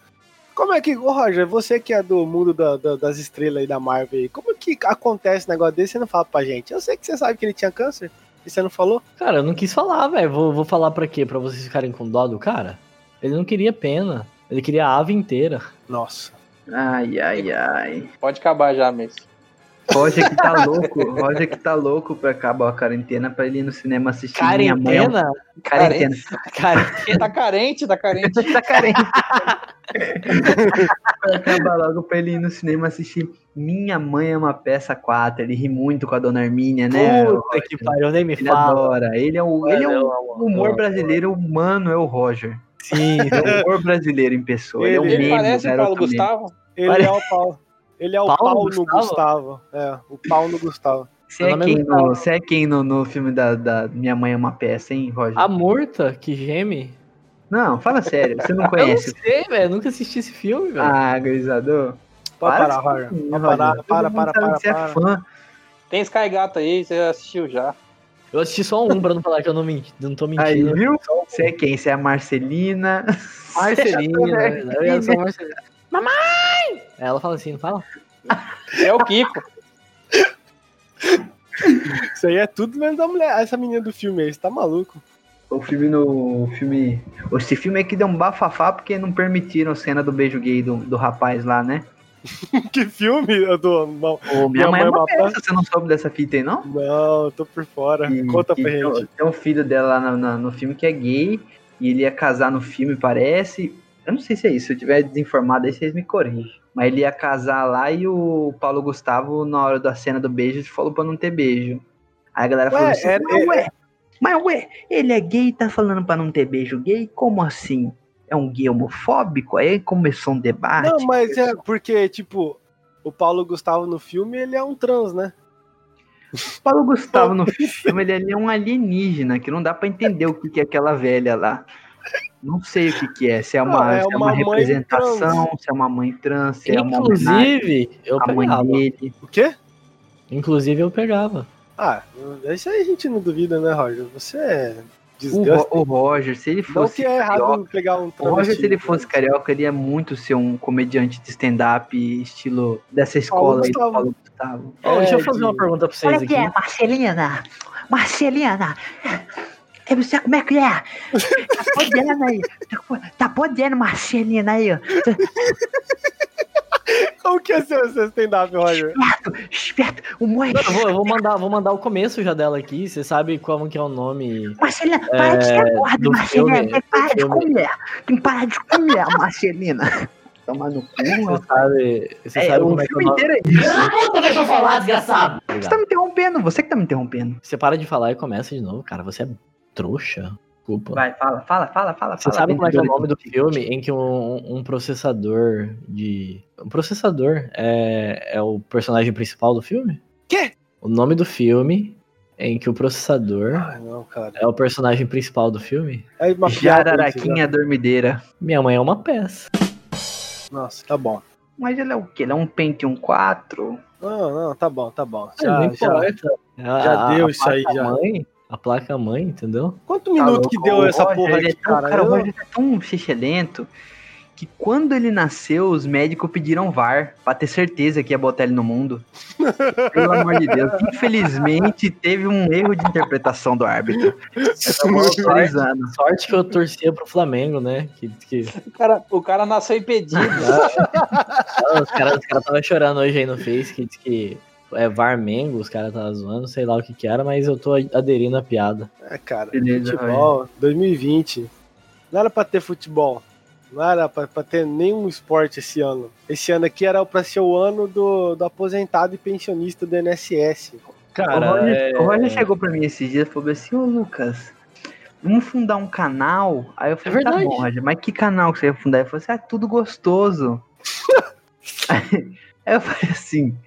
[SPEAKER 1] Como é que, ô Roger, você que é do mundo da- da- das estrelas aí da Marvel, aí, como que acontece um negócio desse e você não fala pra gente? Eu sei que você sabe que ele tinha câncer e você não falou.
[SPEAKER 3] Cara, eu não quis falar, velho. Vou, vou falar pra quê? Pra vocês ficarem com dó do cara? Ele não queria pena. Ele queria a ave inteira.
[SPEAKER 1] Nossa.
[SPEAKER 4] Ai, ai, ai.
[SPEAKER 2] Pode acabar já, mesmo.
[SPEAKER 4] Roger que tá louco. Roger que tá louco pra acabar a quarentena pra ele ir no cinema assistir Minha Mãe.
[SPEAKER 3] Quarentena?
[SPEAKER 4] Quarentena.
[SPEAKER 3] Quarentena.
[SPEAKER 2] Tá carente, tá carente. <laughs>
[SPEAKER 4] Tá carente. Vai acabar logo pra ele ir no cinema assistir Minha Mãe é uma Peça 4. Ele ri muito com a dona Armínia, né?
[SPEAKER 3] Puta que pariu, nem me
[SPEAKER 4] Ele
[SPEAKER 3] fala.
[SPEAKER 4] adora. Ele é o, ele é o humor brasileiro humano, é o Roger.
[SPEAKER 3] Sim,
[SPEAKER 4] É o humor brasileiro em pessoa. Ele, é um
[SPEAKER 1] Ele
[SPEAKER 4] meme,
[SPEAKER 2] Ele parece
[SPEAKER 4] o
[SPEAKER 2] Paulo. Gustavo.
[SPEAKER 1] Ele é o pau. Ele é o
[SPEAKER 3] Paulo
[SPEAKER 1] pau no
[SPEAKER 3] Gustavo?
[SPEAKER 1] Gustavo. É, o pau no Gustavo.
[SPEAKER 4] Você é
[SPEAKER 3] é
[SPEAKER 4] quem, no, você é quem no, no filme da, da Minha Mãe é uma Peça, hein, Roger?
[SPEAKER 3] A Murta que geme.
[SPEAKER 4] Não, fala sério, você não <laughs>
[SPEAKER 3] Eu não
[SPEAKER 4] conhece.
[SPEAKER 3] sei, velho. eu Nunca assisti esse filme, velho.
[SPEAKER 4] Ah, gurizador.
[SPEAKER 1] Pode
[SPEAKER 4] Para
[SPEAKER 1] parar, Roger.
[SPEAKER 4] Roger.
[SPEAKER 1] Parar,
[SPEAKER 4] Todo
[SPEAKER 1] para,
[SPEAKER 4] mundo
[SPEAKER 1] para,
[SPEAKER 4] sabe
[SPEAKER 1] para,
[SPEAKER 4] que Você é
[SPEAKER 1] para.
[SPEAKER 4] fã.
[SPEAKER 2] Tem Sky Gato aí, você assistiu já.
[SPEAKER 3] Eu assisti só um pra não falar que eu não, menti, não tô
[SPEAKER 4] Aí,
[SPEAKER 3] mentindo.
[SPEAKER 4] viu? Você é quem? Você é a Marcelina.
[SPEAKER 3] Marcelina, né? Eu sou a Marcelina. Mamãe! Ela fala assim, não fala?
[SPEAKER 2] É o Kiko.
[SPEAKER 1] Isso aí é tudo menos da mulher. Essa menina do filme aí, você tá maluco?
[SPEAKER 4] O filme no. O filme. Esse filme aqui deu um bafafá porque não permitiram a cena do beijo gay do, do rapaz lá, né? <laughs>
[SPEAKER 1] que filme? Eu tô. Não,
[SPEAKER 4] Ô, minha,
[SPEAKER 1] Minha
[SPEAKER 4] mãe é
[SPEAKER 1] mãe é
[SPEAKER 4] uma peça, você não soube dessa fita aí, não?
[SPEAKER 1] não, eu tô por fora.
[SPEAKER 4] Que-
[SPEAKER 1] Conta
[SPEAKER 4] que
[SPEAKER 1] pra
[SPEAKER 4] tem,
[SPEAKER 1] gente.
[SPEAKER 4] tem um filho dela lá na- na- no filme que é gay e ele ia casar no filme, parece. Eu não sei se é isso, se eu tiver desinformado aí, vocês me corrigem. Mas ele ia casar lá e o Paulo Gustavo, na hora da cena do beijo, falou pra não ter beijo. Aí a galera falou
[SPEAKER 1] Ué,
[SPEAKER 4] assim:
[SPEAKER 1] é-
[SPEAKER 4] mas, ué, mas ué, ele é gay e tá falando pra não ter beijo gay? Como assim? É um gay homofóbico? Aí começou um debate.
[SPEAKER 1] Não, mas é porque, tipo, o Paulo Gustavo no filme, ele é um trans, né?
[SPEAKER 4] O Paulo Gustavo no <laughs> filme, ele, é um alienígena, que não dá pra entender o que, que é aquela velha lá. Não sei o que, que é, se é uma,
[SPEAKER 1] Não, é
[SPEAKER 4] se é
[SPEAKER 1] uma
[SPEAKER 4] uma representação, se é uma mãe trans, se é uma
[SPEAKER 3] Inclusive, eu pegava.
[SPEAKER 4] dele.
[SPEAKER 1] O quê?
[SPEAKER 3] Inclusive, eu pegava.
[SPEAKER 1] Ah, isso aí a gente não duvida, né, Roger? Você é
[SPEAKER 4] O,
[SPEAKER 1] desgaste.
[SPEAKER 4] O Roger, se ele
[SPEAKER 1] Não
[SPEAKER 4] fosse
[SPEAKER 1] que é errado
[SPEAKER 4] carioca,
[SPEAKER 1] pegar um
[SPEAKER 4] o. Roger, se ele fosse carioca, ele ia muito ser um comediante de stand-up, estilo dessa escola aí do
[SPEAKER 1] Gustavo.
[SPEAKER 4] Paulo Gustavo.
[SPEAKER 3] Ó, deixa eu
[SPEAKER 1] É,
[SPEAKER 3] fazer
[SPEAKER 1] de-
[SPEAKER 3] uma pergunta pra vocês
[SPEAKER 5] Olha aqui,
[SPEAKER 3] aqui.
[SPEAKER 5] é, Marcelina. Marcelina. É você, como é que é? Tá podendo aí. Tá, po- podendo, Marcelina aí. ó.
[SPEAKER 1] Como que é seu, seu stand-up, Roger?
[SPEAKER 5] Esperto, esperto. O mãe.
[SPEAKER 3] Não, eu, vou, eu vou mandar, vou mandar o começo já dela aqui. Você sabe como que é o nome?
[SPEAKER 5] Marcelina, para de ser gorda,
[SPEAKER 3] do
[SPEAKER 5] Marcelina.
[SPEAKER 3] filme,
[SPEAKER 5] Tem que parar
[SPEAKER 3] do
[SPEAKER 5] de comer. Tem que parar de comer, Marcelina.
[SPEAKER 4] Tomar no cu,
[SPEAKER 3] Você sabe, você
[SPEAKER 4] É,
[SPEAKER 3] sabe
[SPEAKER 4] o
[SPEAKER 3] como é que é o
[SPEAKER 4] filme
[SPEAKER 3] nome?
[SPEAKER 4] inteiro é isso.
[SPEAKER 3] Puta, deixa eu falar, desgraçado.
[SPEAKER 4] Você tá me interrompendo, você que tá me interrompendo.
[SPEAKER 3] Você para de falar e começa de novo, cara. Você é trouxa. Desculpa.
[SPEAKER 4] Vai, fala, fala, fala, fala.
[SPEAKER 3] Você
[SPEAKER 4] fala,
[SPEAKER 3] sabe como é que é o nome do filme em que um, um processador de. Um processador é, é o personagem principal do filme?
[SPEAKER 1] Quê?
[SPEAKER 3] O nome do filme em que o processador
[SPEAKER 1] Ai, não, cara.
[SPEAKER 3] é o personagem principal do filme?
[SPEAKER 1] É uma piada isso, já.
[SPEAKER 4] Jararaquinha dormideira.
[SPEAKER 3] Minha mãe é uma peça.
[SPEAKER 1] Nossa, tá bom.
[SPEAKER 4] Mas ele é o quê? Ele é um Pentium 4?
[SPEAKER 1] Não, não, tá bom, tá bom.
[SPEAKER 3] Ah, não
[SPEAKER 1] Já, já.
[SPEAKER 3] importa.
[SPEAKER 1] Já
[SPEAKER 3] a-
[SPEAKER 1] deu
[SPEAKER 3] a
[SPEAKER 1] isso aí, já.
[SPEAKER 3] Mãe, a placa mãe, entendeu?
[SPEAKER 1] Quanto minuto que
[SPEAKER 4] Tá
[SPEAKER 1] deu essa
[SPEAKER 4] Roger,
[SPEAKER 1] porra
[SPEAKER 4] ele é
[SPEAKER 1] aqui,
[SPEAKER 4] tão-
[SPEAKER 1] cara?
[SPEAKER 4] Cara, o Roger é tão xixelento que quando ele nasceu, os médicos pediram VAR pra ter certeza que ia botar ele no mundo. Pelo amor de Deus. Infelizmente, teve um erro de interpretação do árbitro. Anos.
[SPEAKER 3] Sorte que eu torcia pro Flamengo, né? Que, que
[SPEAKER 2] O cara, o cara nasceu impedido.
[SPEAKER 3] Ah, os caras os cara estavam chorando hoje aí no Face que diz que é Varmengo, os caras estavam zoando, sei lá o que que era, mas eu tô aderindo à piada.
[SPEAKER 1] É, cara,
[SPEAKER 4] Beleza,
[SPEAKER 1] futebol, 2020. Não era pra ter futebol. Não era pra, pra ter nenhum esporte esse ano. Esse ano aqui era pra ser o ano do, do aposentado e pensionista do NSS.
[SPEAKER 4] o, Roger,
[SPEAKER 3] é-
[SPEAKER 4] o Roger chegou pra mim esses dias e falou assim, ô Lucas, vamos fundar um canal? Aí eu falei,
[SPEAKER 3] É
[SPEAKER 4] tá
[SPEAKER 3] verdade.
[SPEAKER 4] bom, Roger, mas que canal que você ia fundar? Ele falou assim, ah, tudo gostoso. <laughs> <laughs> Aí eu falei assim,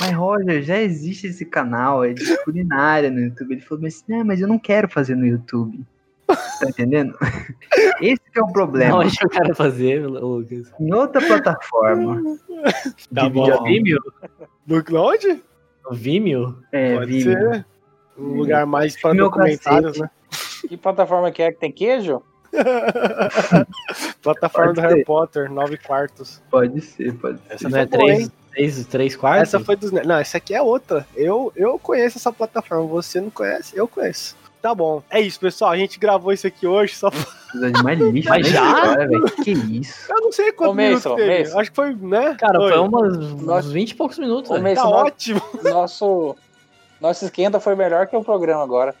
[SPEAKER 4] mas Roger, já existe esse canal, é de culinária no YouTube. Ele falou assim, não, mas eu não quero fazer no YouTube. Tá entendendo? <laughs> Esse que é o problema.
[SPEAKER 3] Onde eu quero fazer, Lucas?
[SPEAKER 4] Em outra plataforma. <laughs>
[SPEAKER 1] Tá
[SPEAKER 3] De
[SPEAKER 1] bom.
[SPEAKER 3] Vimeo?
[SPEAKER 1] No, onde?
[SPEAKER 3] No Vimeo?
[SPEAKER 4] É,
[SPEAKER 1] Pode
[SPEAKER 4] Vimeo.
[SPEAKER 1] ser. Um lugar mais pra
[SPEAKER 4] Meu
[SPEAKER 1] documentários,
[SPEAKER 4] cacete.
[SPEAKER 1] né?
[SPEAKER 2] Que plataforma que é que tem queijo? <laughs>
[SPEAKER 1] Plataforma
[SPEAKER 4] Pode
[SPEAKER 1] do Harry
[SPEAKER 4] ser.
[SPEAKER 1] Potter, 9 quartos.
[SPEAKER 4] Pode ser, pode ser.
[SPEAKER 1] Essa
[SPEAKER 3] Não é
[SPEAKER 1] foi boa,
[SPEAKER 3] três, três, quartos?
[SPEAKER 1] Essa foi dos. Não, essa aqui é outra. Eu, eu conheço essa plataforma. Você não conhece? Eu conheço. Tá bom. É isso, pessoal. A gente gravou isso aqui hoje só pra...
[SPEAKER 4] Mais lixo
[SPEAKER 3] Mas
[SPEAKER 4] da
[SPEAKER 3] já?
[SPEAKER 4] velho. Que isso?
[SPEAKER 1] Eu não sei quantos
[SPEAKER 2] Ô,
[SPEAKER 1] minutos. Acho que foi, né?
[SPEAKER 3] Cara,
[SPEAKER 1] Oi.
[SPEAKER 3] foi umas, uns
[SPEAKER 2] Nossa.
[SPEAKER 3] 20 e poucos minutos.
[SPEAKER 2] Ô,
[SPEAKER 1] Tá
[SPEAKER 2] nosso-
[SPEAKER 1] ótimo.
[SPEAKER 2] Nosso, nosso esquenta foi melhor que o programa agora.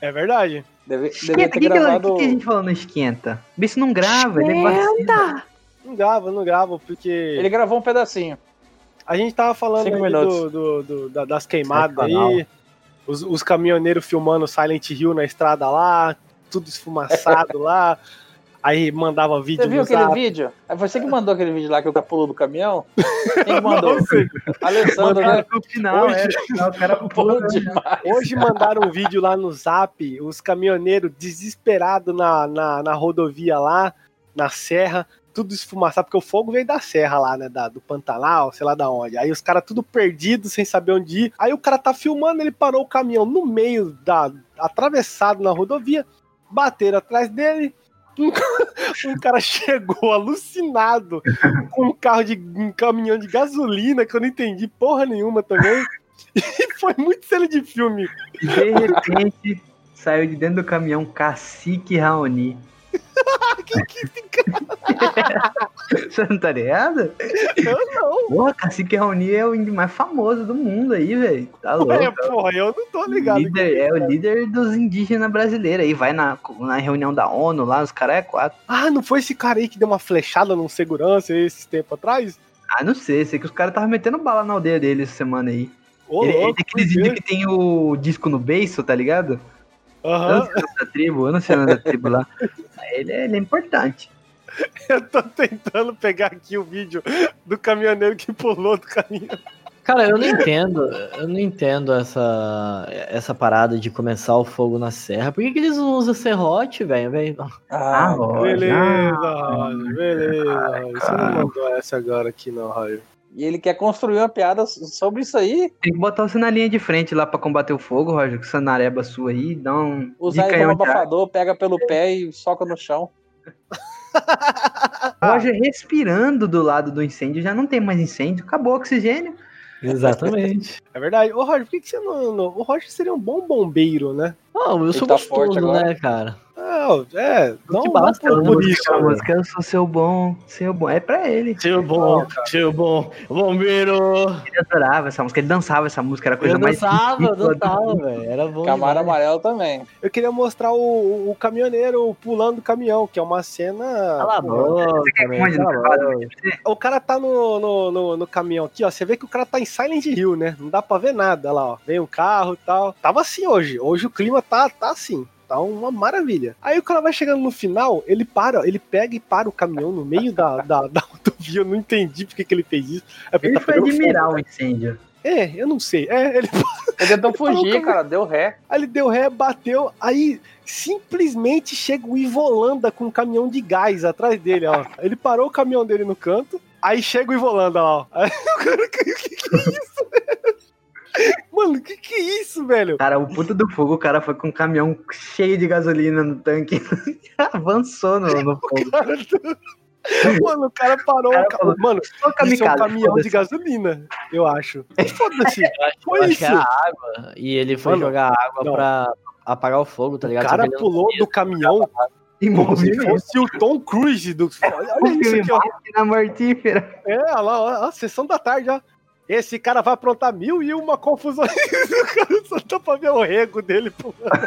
[SPEAKER 1] É verdade.
[SPEAKER 2] Deve,
[SPEAKER 4] Esquenta,
[SPEAKER 2] ter
[SPEAKER 4] que,
[SPEAKER 2] gravado.
[SPEAKER 4] que que a gente falou no esquenta? Isso não grava, ele é vacina.
[SPEAKER 1] Não grava, não grava, porque.
[SPEAKER 2] Ele gravou um pedacinho.
[SPEAKER 1] A gente tava falando do, do- do- da- das queimadas aí. Os, os caminhoneiros filmando Silent Hill na estrada lá, tudo esfumaçado <laughs> lá. Aí mandava vídeo
[SPEAKER 2] Você viu
[SPEAKER 1] no
[SPEAKER 2] aquele
[SPEAKER 1] zap.
[SPEAKER 2] vídeo? É você que mandou aquele vídeo lá que o cara pulou do caminhão? Quem que mandou? Alessandro, né?
[SPEAKER 4] no final,
[SPEAKER 1] Hoje-
[SPEAKER 4] é, o cara pula.
[SPEAKER 2] Bom demais.
[SPEAKER 1] Hoje mandaram um vídeo lá no zap, os caminhoneiros desesperados na, na, na rodovia lá, na serra, tudo esfumaçado, porque o fogo veio da serra lá, né? Da, do Pantanal, sei lá da onde. Aí os caras tudo perdidos, sem saber onde ir. Aí o cara tá filmando, ele parou o caminhão no meio da. atravessado na rodovia, bateram atrás dele. Um, <laughs> um cara chegou alucinado com um carro de um caminhão de gasolina que eu não entendi porra nenhuma também. <laughs> E foi muito cena de filme.
[SPEAKER 4] De repente saiu de dentro do caminhão Cacique Raoni. <laughs> Você não tá ligado?
[SPEAKER 1] Eu não.
[SPEAKER 4] Porra, Cacique Raoni é o índio mais famoso do mundo aí, velho. Tá louco.
[SPEAKER 1] É, porra, eu não tô ligado.
[SPEAKER 4] Líder- é o líder dos indígenas brasileiros aí, vai na, na reunião da ONU lá, os caras é quatro.
[SPEAKER 1] Ah, não foi esse cara aí que deu uma flechada num segurança esse tempo atrás?
[SPEAKER 4] Ah, não sei, sei que os caras estavam metendo bala na aldeia dele essa semana aí.
[SPEAKER 1] Ô,
[SPEAKER 4] ele, ele
[SPEAKER 1] louco,
[SPEAKER 4] tem aqueles
[SPEAKER 1] fui
[SPEAKER 4] índios que tem o disco no beiço, tá ligado? Eu não
[SPEAKER 1] Aham,
[SPEAKER 4] sei o nome da tribo, eu não sei o nome da tribo lá. <laughs> Ele, é- ele é importante. <laughs>
[SPEAKER 1] eu tô tentando pegar aqui o vídeo do caminhoneiro que pulou do caminhão.
[SPEAKER 3] Cara, eu não entendo, eu não entendo essa, essa parada de começar o fogo na serra. Por que, que eles não usam serrote, velho?
[SPEAKER 4] Ah,
[SPEAKER 2] Ah.
[SPEAKER 1] Beleza,
[SPEAKER 4] Ah,
[SPEAKER 1] beleza. Roger. Você não
[SPEAKER 4] cara.
[SPEAKER 1] mandou essa agora aqui, não, Roger.
[SPEAKER 2] E ele quer construir uma piada sobre isso aí,
[SPEAKER 4] Tem que botar você na linha de frente lá pra combater o fogo, Roger, com essa nareba sua aí, dá um.
[SPEAKER 2] usar ele como
[SPEAKER 4] ar.
[SPEAKER 2] abafador, pega pelo pé e soca no chão. <laughs>
[SPEAKER 4] Roger respirando do lado do incêndio, já não tem mais incêndio, acabou o oxigênio.
[SPEAKER 3] Exatamente. <laughs>
[SPEAKER 1] É verdade. Ô, Roger, por que, que você não, não- O Roger seria um bom bombeiro, né?
[SPEAKER 3] Não, eu sou
[SPEAKER 2] tá forte
[SPEAKER 3] gostoso,
[SPEAKER 2] agora.
[SPEAKER 3] né, cara?
[SPEAKER 1] Ah, é, não,
[SPEAKER 3] que
[SPEAKER 1] não
[SPEAKER 3] basta,
[SPEAKER 1] por, isso. né?
[SPEAKER 4] música, eu sou seu bom, seu bom. É pra ele.
[SPEAKER 3] Seu bom, seu bom, bombeiro.
[SPEAKER 4] Ele adorava essa música, ele dançava essa música, era a coisa
[SPEAKER 3] Eu
[SPEAKER 4] mais.
[SPEAKER 3] dançava, eu dançava, velho. Era bom.
[SPEAKER 2] Camaro
[SPEAKER 3] demais.
[SPEAKER 2] amarelo também.
[SPEAKER 1] Eu queria mostrar o, o caminhoneiro pulando do caminhão, que é uma cena.
[SPEAKER 3] Cala a boca, a.
[SPEAKER 1] O cara tá no, no, no, no caminhão aqui, ó. Você vê que o cara tá em Silent Hill, né? Não dá pra ver nada Olha lá, ó. Vem um carro e tal. Tava assim hoje. Hoje o clima tá, tá assim. Tá uma maravilha. Aí o cara vai chegando no final, ele para, ele pega e para o caminhão no meio da, da, <laughs> da rodovia. Eu não entendi porque que ele fez isso. É
[SPEAKER 4] Ele
[SPEAKER 1] tá
[SPEAKER 4] foi admirar
[SPEAKER 1] fogo.
[SPEAKER 4] o incêndio.
[SPEAKER 1] É, eu não sei. É, ele, <laughs>
[SPEAKER 2] Ele tentou fugir,
[SPEAKER 1] que-
[SPEAKER 2] cara, deu ré.
[SPEAKER 1] aí ele deu ré, bateu, aí simplesmente chega o Ivolanda com um caminhão de gás atrás dele, ó. Ele parou o caminhão dele no canto, aí chega o Ivolanda, ó. <laughs> Aí o cara, que, que, que é isso, velho? Mano, que que é isso, velho?
[SPEAKER 4] Cara, o puto do fogo, o cara foi com um caminhão cheio de gasolina no tanque. <laughs> Avançou no, no fogo.
[SPEAKER 1] Cara, Mano, o cara parou.
[SPEAKER 4] O cara
[SPEAKER 1] o ca-
[SPEAKER 4] falou,
[SPEAKER 1] Mano,
[SPEAKER 4] Só
[SPEAKER 1] isso é um
[SPEAKER 4] kamikaze,
[SPEAKER 1] caminhão de gasolina, eu acho. Foda-se. Foi
[SPEAKER 3] Eu acho
[SPEAKER 1] isso.
[SPEAKER 3] que era água. E ele foi
[SPEAKER 1] Mano,
[SPEAKER 3] jogar água
[SPEAKER 1] não.
[SPEAKER 3] pra apagar o fogo, tá
[SPEAKER 1] O
[SPEAKER 3] ligado?
[SPEAKER 1] cara
[SPEAKER 3] ele não
[SPEAKER 1] pulou do caminhão
[SPEAKER 4] E
[SPEAKER 1] como se
[SPEAKER 4] morreu.
[SPEAKER 1] fosse o Tom Cruise do. <laughs> Olha
[SPEAKER 4] O
[SPEAKER 1] isso
[SPEAKER 4] filme
[SPEAKER 1] aqui, ó.
[SPEAKER 4] Máquina Mortífera.
[SPEAKER 1] É, olha lá, ó, ó, sessão da tarde, ó. Esse cara vai aprontar mil e uma confusão. o <laughs> cara só tá pra ver o rego dele pulando.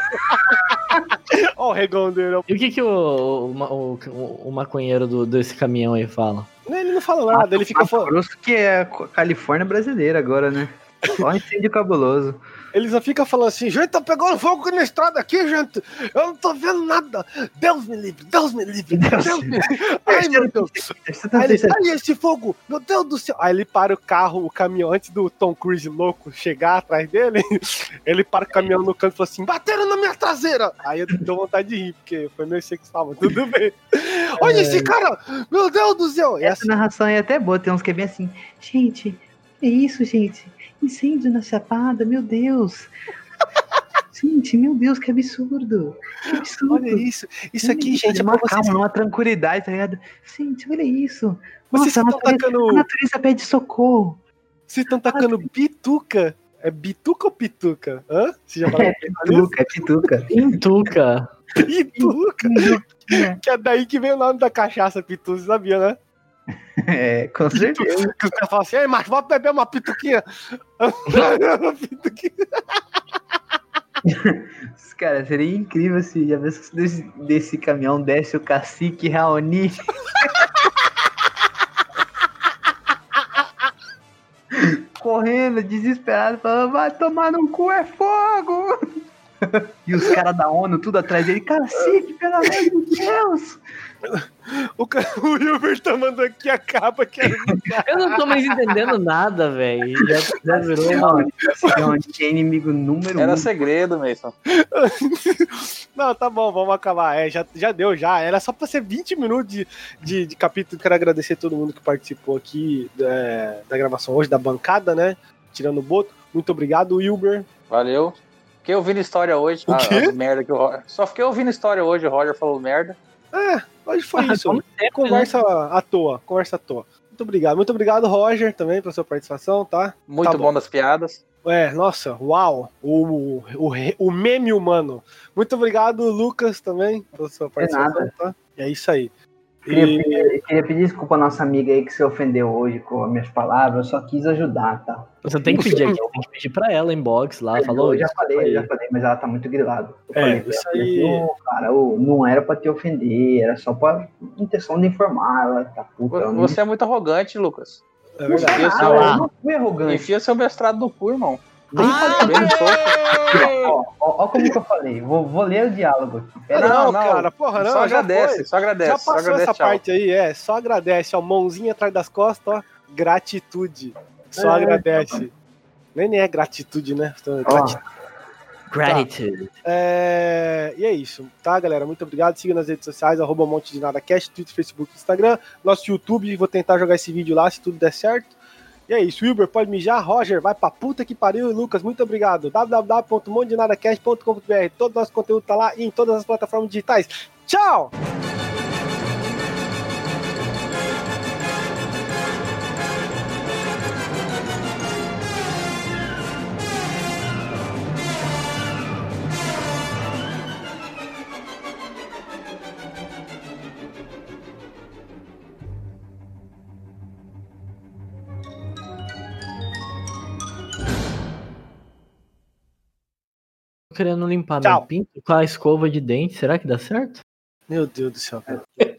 [SPEAKER 1] ó o regão dele.
[SPEAKER 3] E o que que o, o, o, o maconheiro do, desse caminhão aí fala?
[SPEAKER 1] Ele não fala nada, ele fica falando.
[SPEAKER 4] Que é a Califórnia brasileira agora, né? Só incêndio cabuloso.
[SPEAKER 1] Ele só fica falando assim, gente, tá pegando fogo na estrada aqui, gente. Eu não tô vendo nada. Deus me livre, Deus me livre, Deus,
[SPEAKER 4] Deus
[SPEAKER 1] me livre. Ai, meu Deus.
[SPEAKER 4] Tá
[SPEAKER 1] Aí ele, ai, esse fogo, meu Deus do céu. Aí ele para o carro, o caminhão, antes do Tom Cruise louco chegar atrás dele, <laughs> ele para o caminhão no canto e fala assim: bateram na minha traseira. Aí eu deu vontade de rir, porque foi meio sexual, mas tudo <laughs> bem. Olha esse cara, meu Deus do céu. E
[SPEAKER 4] Essa
[SPEAKER 1] assim,
[SPEAKER 4] narração é até boa, tem uns que é bem assim. Gente, é isso, gente. Incêndio na chapada, meu Deus. <laughs> Gente, meu Deus, que absurdo. Que absurdo.
[SPEAKER 1] olha isso. Isso aqui, gente, é
[SPEAKER 4] uma
[SPEAKER 1] vocês.
[SPEAKER 4] calma, uma tranquilidade, tá ligado? Gente, olha isso.
[SPEAKER 1] Vocês
[SPEAKER 4] Nossa, a
[SPEAKER 1] estão
[SPEAKER 4] natureza,
[SPEAKER 1] tacando.
[SPEAKER 4] a natureza pede socorro.
[SPEAKER 1] Vocês estão tacando bituca. É bituca ou pituca? Hã? Você já falou
[SPEAKER 4] Pituca, é pituca.
[SPEAKER 3] Pintuca. <laughs>
[SPEAKER 1] pituca? que é daí que vem o nome da cachaça pitu, você sabia, né? <laughs>
[SPEAKER 4] É, com certeza.
[SPEAKER 1] Que os assim, mas vou beber uma pituquinha. uma pituquinha.
[SPEAKER 4] Cara, seria incrível se já desse, desse caminhão desce o cacique Raoni. <laughs> Correndo, desesperado, falando, vai tomar no cu, é fogo! <laughs> e os caras da ONU tudo atrás dele, cacete, pelo amor de Deus!
[SPEAKER 1] O, ca- <laughs> o Wilber tá mandando aqui a capa que era <laughs>
[SPEAKER 3] Eu não tô mais entendendo nada, velho. Já, já virou uma.
[SPEAKER 4] Não, não, a gente é inimigo número
[SPEAKER 2] Era
[SPEAKER 4] um.
[SPEAKER 2] segredo, Mason.
[SPEAKER 1] Não, tá bom, vamos acabar. É, já, já deu, já. Era só pra ser 20 minutos de, de, de capítulo. Quero agradecer todo mundo que participou aqui é, da gravação hoje, da bancada, né? Tirando o boto. Muito obrigado, Wilber.
[SPEAKER 2] Valeu. Fiquei ouvindo história hoje.
[SPEAKER 1] O
[SPEAKER 2] Ah,
[SPEAKER 1] quê?
[SPEAKER 2] as merda que o Roger... Só fiquei ouvindo história hoje, o Roger falou merda.
[SPEAKER 1] É, hoje foi
[SPEAKER 3] Ah,
[SPEAKER 1] isso.
[SPEAKER 3] sempre,
[SPEAKER 1] Conversa à toa, conversa à toa. Muito obrigado. Muito obrigado, Roger, também, pela sua participação, tá?
[SPEAKER 2] Muito
[SPEAKER 1] Tá
[SPEAKER 2] bom.
[SPEAKER 1] bom.
[SPEAKER 2] das piadas.
[SPEAKER 1] É, nossa, uau! O, o, o meme humano. Muito obrigado, Lucas, também, pela sua participação,
[SPEAKER 4] nada.
[SPEAKER 1] tá? E é isso aí.
[SPEAKER 4] Queria,
[SPEAKER 1] E-
[SPEAKER 4] pedir, queria pedir desculpa à nossa amiga aí que se ofendeu hoje com as minhas palavras, eu só quis ajudar, tá?
[SPEAKER 3] Você tem que pedir aqui, tem que pedir pra ela inbox lá. Falou.
[SPEAKER 4] eu já falei, eu
[SPEAKER 3] aí.
[SPEAKER 4] já falei, mas ela tá muito grilada. Eu
[SPEAKER 1] É,
[SPEAKER 4] falei
[SPEAKER 1] isso
[SPEAKER 4] ela,
[SPEAKER 1] aí-
[SPEAKER 4] "Ô, cara, ô, não era pra te ofender, era só pra intenção de informar, ela tá puta.
[SPEAKER 2] Você é muito arrogante, Lucas.
[SPEAKER 1] É verdade.
[SPEAKER 2] Isso,
[SPEAKER 4] nada,
[SPEAKER 2] ó.
[SPEAKER 4] eu não fui arrogante.
[SPEAKER 2] Enfia seu mestrado no cu, irmão.
[SPEAKER 4] Nem falei.
[SPEAKER 2] Bem no soco.
[SPEAKER 4] Ó, ó, ó como que eu falei. Vou, vou ler o diálogo aqui. Pera aí.
[SPEAKER 1] não,
[SPEAKER 2] Não, não.
[SPEAKER 1] cara, porra, não.
[SPEAKER 2] só agradece,
[SPEAKER 1] foi.
[SPEAKER 2] só agradece.
[SPEAKER 1] Já
[SPEAKER 2] só
[SPEAKER 1] passou
[SPEAKER 2] agradece,
[SPEAKER 1] essa
[SPEAKER 2] tchau.
[SPEAKER 1] parte aí, é. Só agradece, ó. Mãozinha atrás das costas, ó. Gratitude. Só
[SPEAKER 4] É.
[SPEAKER 1] agradece. Nem, nem é gratitude, né? Então,
[SPEAKER 4] Ó,
[SPEAKER 1] grati-
[SPEAKER 3] Gratitude.
[SPEAKER 1] É, E é isso, tá, galera? Muito obrigado. Siga nas redes sociais, arroba Monte de Nada Cast, Twitter, Facebook, Instagram, nosso YouTube. Vou tentar jogar esse vídeo lá, se tudo der certo. E é isso, Wilber, pode mijar. Roger, vai pra puta que pariu. E Lucas, muito obrigado. www.montedenadacast.com.br Todo nosso conteúdo tá lá e em todas as plataformas digitais. Tchau!
[SPEAKER 3] Querendo limpar
[SPEAKER 1] Tchau.
[SPEAKER 3] meu pinto com a escova de dente. Será que dá certo?
[SPEAKER 1] Meu Deus do céu, cara. <laughs>